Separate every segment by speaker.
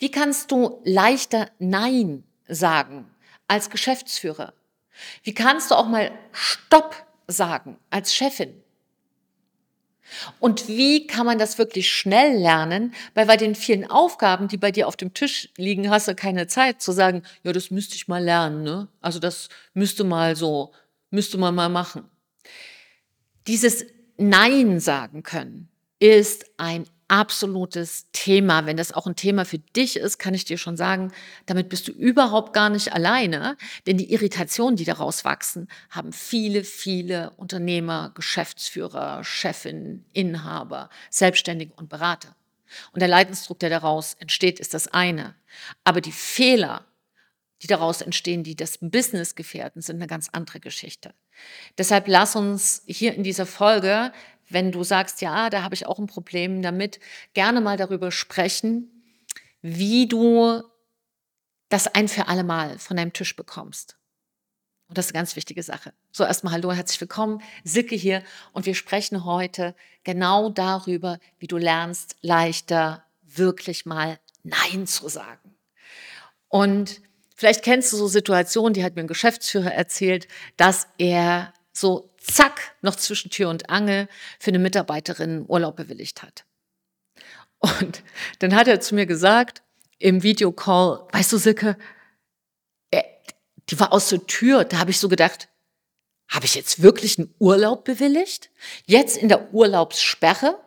Speaker 1: Wie kannst du leichter Nein sagen als Geschäftsführer? Wie kannst du auch mal Stopp sagen als Chefin? Und wie kann man das wirklich schnell lernen? Weil bei den vielen Aufgaben, die bei dir auf dem Tisch liegen, hast du keine Zeit zu sagen, ja, das müsste ich mal lernen, ne? Also das müsste mal so, müsste man mal machen. Dieses Nein sagen können ist ein absolutes Thema. Wenn das auch ein Thema für dich ist, kann ich dir schon sagen, damit bist du überhaupt gar nicht alleine, denn die Irritationen, die daraus wachsen, haben viele, viele Unternehmer, Geschäftsführer, Chefinnen, Inhaber, Selbstständige und Berater. Und der Leidensdruck, der daraus entsteht, ist das eine. Aber die Fehler, die daraus entstehen, die das Business gefährden, sind eine ganz andere Geschichte. Deshalb lass uns hier in dieser Folge wenn du sagst, ja, da habe ich auch ein Problem damit, gerne mal darüber sprechen, wie du das ein für alle Mal von deinem Tisch bekommst. Und das ist eine ganz wichtige Sache. So erstmal hallo, herzlich willkommen, Silke hier und wir sprechen heute genau darüber, wie du lernst, leichter wirklich mal Nein zu sagen. Und vielleicht kennst du so Situationen, die hat mir ein Geschäftsführer erzählt, dass er so zack, noch zwischen Tür und Angel für eine Mitarbeiterin Urlaub bewilligt hat. Und dann hat er zu mir gesagt, im Videocall, weißt du, Silke, äh, die war aus der Tür, da habe ich so gedacht, habe ich jetzt wirklich einen Urlaub bewilligt? Jetzt in der Urlaubssperre?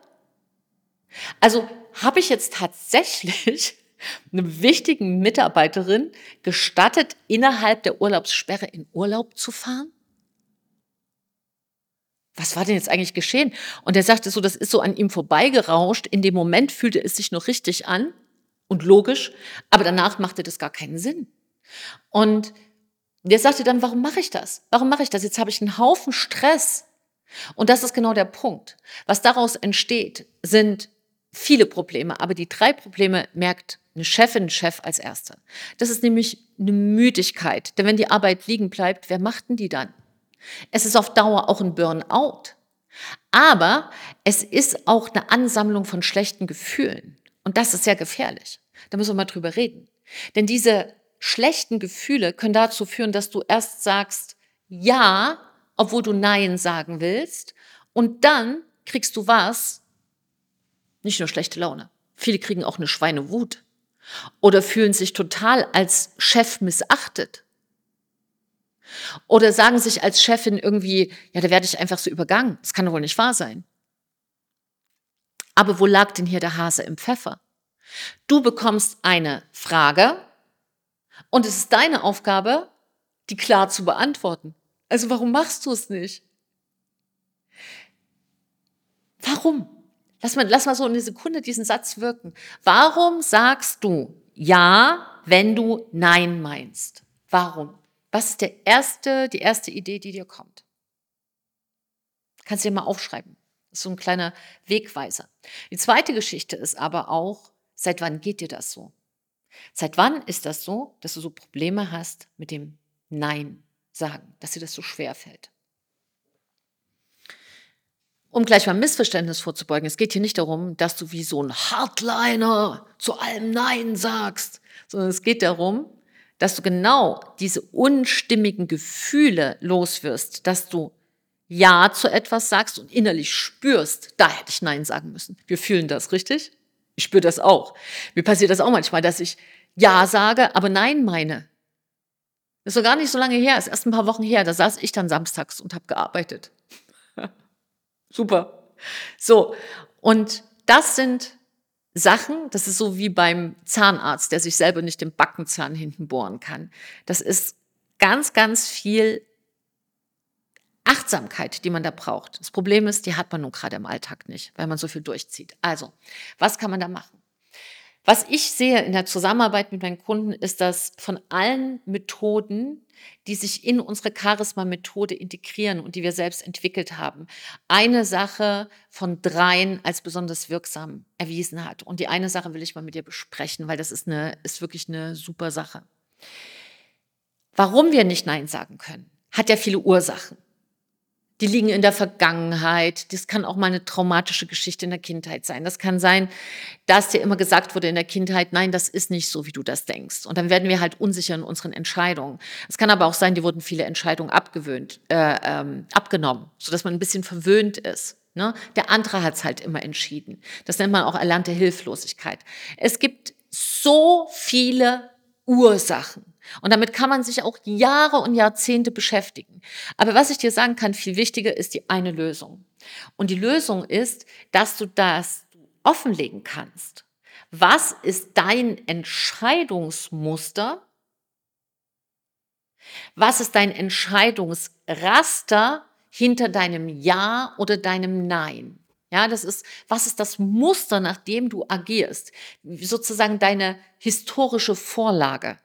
Speaker 1: Also habe ich jetzt tatsächlich eine wichtigen Mitarbeiterin gestattet, innerhalb der Urlaubssperre in Urlaub zu fahren? Was war denn jetzt eigentlich geschehen? Und er sagte so, das ist so an ihm vorbeigerauscht. In dem Moment fühlte es sich noch richtig an und logisch, aber danach machte das gar keinen Sinn. Und der sagte dann, warum mache ich das? Warum mache ich das? Jetzt habe ich einen Haufen Stress. Und das ist genau der Punkt. Was daraus entsteht, sind viele Probleme, aber die drei Probleme merkt eine Chefin, Chef als Erste. Das ist nämlich eine Müdigkeit. Denn wenn die Arbeit liegen bleibt, wer macht denn die dann? Es ist auf Dauer auch ein Burnout. Aber es ist auch eine Ansammlung von schlechten Gefühlen. Und das ist sehr gefährlich. Da müssen wir mal drüber reden. Denn diese schlechten Gefühle können dazu führen, dass du erst sagst Ja, obwohl du Nein sagen willst. Und dann kriegst du was? Nicht nur schlechte Laune. Viele kriegen auch eine Schweinewut. Oder fühlen sich total als Chef missachtet. Oder sagen sich als Chefin irgendwie, ja, da werde ich einfach so übergangen. Das kann doch wohl nicht wahr sein. Aber wo lag denn hier der Hase im Pfeffer? Du bekommst eine Frage und es ist deine Aufgabe, die klar zu beantworten. Also warum machst du es nicht? Warum? Lass mal, lass mal so eine Sekunde diesen Satz wirken. Warum sagst du ja, wenn du nein meinst? Warum? Was ist der erste, die erste Idee, die dir kommt? Kannst du dir mal aufschreiben. Das ist so ein kleiner Wegweiser. Die zweite Geschichte ist aber auch, seit wann geht dir das so? Seit wann ist das so, dass du so Probleme hast mit dem Nein sagen, dass dir das so schwer fällt? Um gleich mal Missverständnis vorzubeugen, es geht hier nicht darum, dass du wie so ein Hardliner zu allem Nein sagst, sondern es geht darum, dass du genau diese unstimmigen Gefühle loswirst, dass du Ja zu etwas sagst und innerlich spürst, da hätte ich Nein sagen müssen. Wir fühlen das, richtig? Ich spüre das auch. Mir passiert das auch manchmal, dass ich Ja sage, aber Nein meine. Das ist doch gar nicht so lange her, ist erst ein paar Wochen her, da saß ich dann samstags und habe gearbeitet. Super. So, und das sind Sachen, das ist so wie beim Zahnarzt, der sich selber nicht den Backenzahn hinten bohren kann. Das ist ganz, ganz viel Achtsamkeit, die man da braucht. Das Problem ist, die hat man nun gerade im Alltag nicht, weil man so viel durchzieht. Also, was kann man da machen? Was ich sehe in der Zusammenarbeit mit meinen Kunden, ist, dass von allen Methoden, die sich in unsere Charisma-Methode integrieren und die wir selbst entwickelt haben, eine Sache von dreien als besonders wirksam erwiesen hat. Und die eine Sache will ich mal mit dir besprechen, weil das ist, eine, ist wirklich eine super Sache. Warum wir nicht Nein sagen können, hat ja viele Ursachen. Die liegen in der Vergangenheit. Das kann auch mal eine traumatische Geschichte in der Kindheit sein. Das kann sein, dass dir immer gesagt wurde in der Kindheit, nein, das ist nicht so, wie du das denkst. Und dann werden wir halt unsicher in unseren Entscheidungen. Es kann aber auch sein, dir wurden viele Entscheidungen abgewöhnt, äh, ähm, abgenommen, sodass man ein bisschen verwöhnt ist. Ne? Der andere hat es halt immer entschieden. Das nennt man auch erlernte Hilflosigkeit. Es gibt so viele Ursachen. Und damit kann man sich auch Jahre und Jahrzehnte beschäftigen. Aber was ich dir sagen kann, viel wichtiger ist die eine Lösung. Und die Lösung ist, dass du das offenlegen kannst. Was ist dein Entscheidungsmuster? Was ist dein Entscheidungsraster hinter deinem Ja oder deinem Nein? Ja, das ist, was ist das Muster, nach dem du agierst? Sozusagen deine historische Vorlage.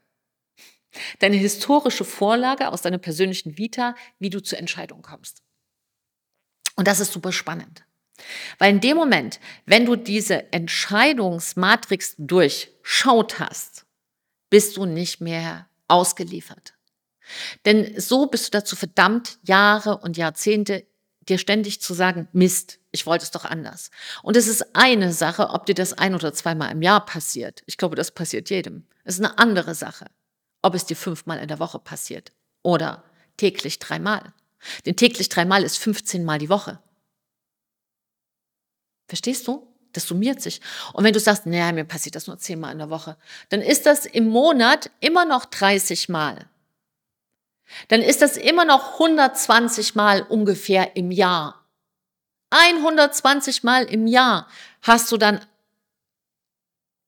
Speaker 1: Deine historische Vorlage aus deiner persönlichen Vita, wie du zur Entscheidung kommst. Und das ist super spannend. Weil in dem Moment, wenn du diese Entscheidungsmatrix durchschaut hast, bist du nicht mehr ausgeliefert. Denn so bist du dazu verdammt, Jahre und Jahrzehnte dir ständig zu sagen, Mist, ich wollte es doch anders. Und es ist eine Sache, ob dir das ein oder zweimal im Jahr passiert. Ich glaube, das passiert jedem. Es ist eine andere Sache, ob es dir fünfmal in der Woche passiert oder täglich dreimal. Denn täglich dreimal ist 15 Mal die Woche. Verstehst du? Das summiert sich. Und wenn du sagst, naja, mir passiert das nur zehnmal in der Woche, dann ist das im Monat immer noch 30 Mal dann ist das immer noch 120 Mal ungefähr im Jahr. 120 Mal im Jahr hast du dann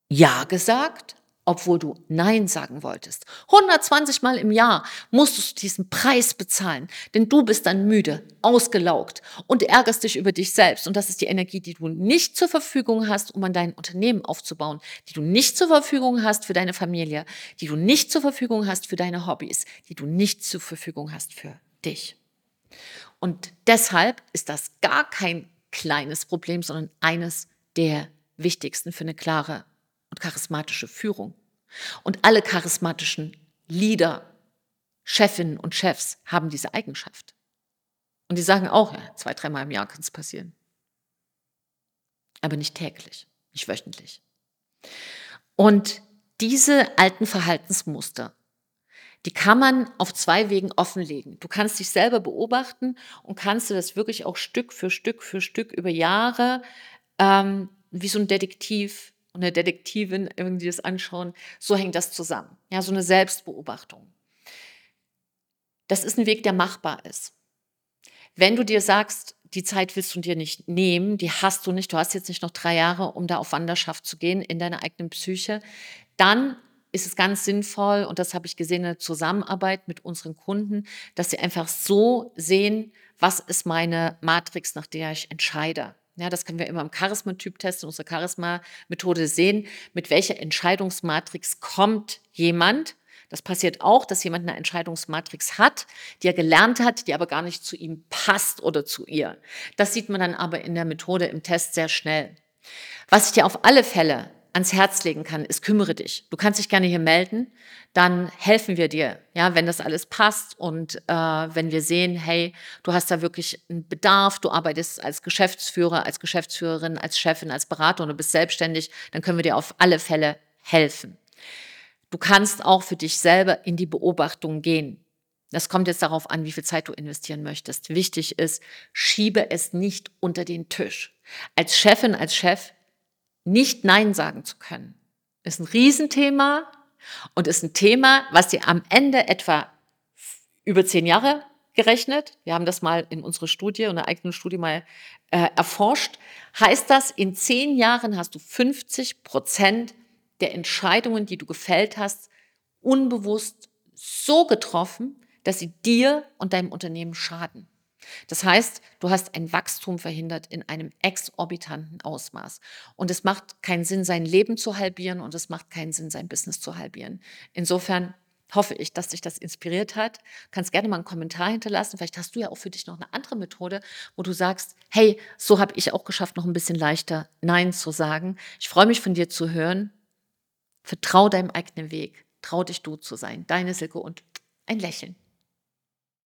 Speaker 1: Ja gesagt obwohl du Nein sagen wolltest. 120 Mal im Jahr musst du diesen Preis bezahlen, denn du bist dann müde, ausgelaugt und ärgerst dich über dich selbst. Und das ist die Energie, die du nicht zur Verfügung hast, um an dein Unternehmen aufzubauen, die du nicht zur Verfügung hast für deine Familie, die du nicht zur Verfügung hast für deine Hobbys, die du nicht zur Verfügung hast für dich. Und deshalb ist das gar kein kleines Problem, sondern eines der wichtigsten für eine klare und charismatische Führung. Und alle charismatischen Leader, Chefinnen und Chefs haben diese Eigenschaft. Und die sagen auch, ja, zwei, dreimal im Jahr kann es passieren. Aber nicht täglich, nicht wöchentlich. Und diese alten Verhaltensmuster, die kann man auf zwei Wegen offenlegen. Du kannst dich selber beobachten und kannst du das wirklich auch Stück für Stück für Stück über Jahre ähm, wie so ein Detektiv und eine Detektivin irgendwie das anschauen, so hängt das zusammen. Ja, so eine Selbstbeobachtung. Das ist ein Weg, der machbar ist. Wenn du dir sagst, die Zeit willst du dir nicht nehmen, die hast du nicht, du hast jetzt nicht noch drei Jahre, um da auf Wanderschaft zu gehen in deiner eigenen Psyche, dann ist es ganz sinnvoll, und das habe ich gesehen in der Zusammenarbeit mit unseren Kunden, dass sie einfach so sehen, was ist meine Matrix, nach der ich entscheide. Ja, das können wir immer im Charisma-Typ-Test in unserer Charisma-Methode sehen, mit welcher Entscheidungsmatrix kommt jemand. Das passiert auch, dass jemand eine Entscheidungsmatrix hat, die er gelernt hat, die aber gar nicht zu ihm passt oder zu ihr. Das sieht man dann aber in der Methode im Test sehr schnell. Was ich dir auf alle Fälle ans Herz legen kann, ist kümmere dich. Du kannst dich gerne hier melden, dann helfen wir dir, ja, wenn das alles passt und äh, wenn wir sehen, hey, du hast da wirklich einen Bedarf, du arbeitest als Geschäftsführer, als Geschäftsführerin, als Chefin, als Berater und du bist selbstständig, dann können wir dir auf alle Fälle helfen. Du kannst auch für dich selber in die Beobachtung gehen. Das kommt jetzt darauf an, wie viel Zeit du investieren möchtest. Wichtig ist, schiebe es nicht unter den Tisch. Als Chefin, als Chef nicht Nein sagen zu können, ist ein Riesenthema und ist ein Thema, was dir am Ende etwa über zehn Jahre gerechnet, wir haben das mal in unserer Studie, in einer eigenen Studie mal äh, erforscht, heißt das, in zehn Jahren hast du 50 Prozent der Entscheidungen, die du gefällt hast, unbewusst so getroffen, dass sie dir und deinem Unternehmen schaden. Das heißt, du hast ein Wachstum verhindert in einem exorbitanten Ausmaß. Und es macht keinen Sinn, sein Leben zu halbieren und es macht keinen Sinn, sein Business zu halbieren. Insofern hoffe ich, dass dich das inspiriert hat. Du kannst gerne mal einen Kommentar hinterlassen. Vielleicht hast du ja auch für dich noch eine andere Methode, wo du sagst, hey, so habe ich auch geschafft, noch ein bisschen leichter Nein zu sagen. Ich freue mich von dir zu hören. Vertrau deinem eigenen Weg. Trau dich du zu sein. Deine Silke und ein Lächeln.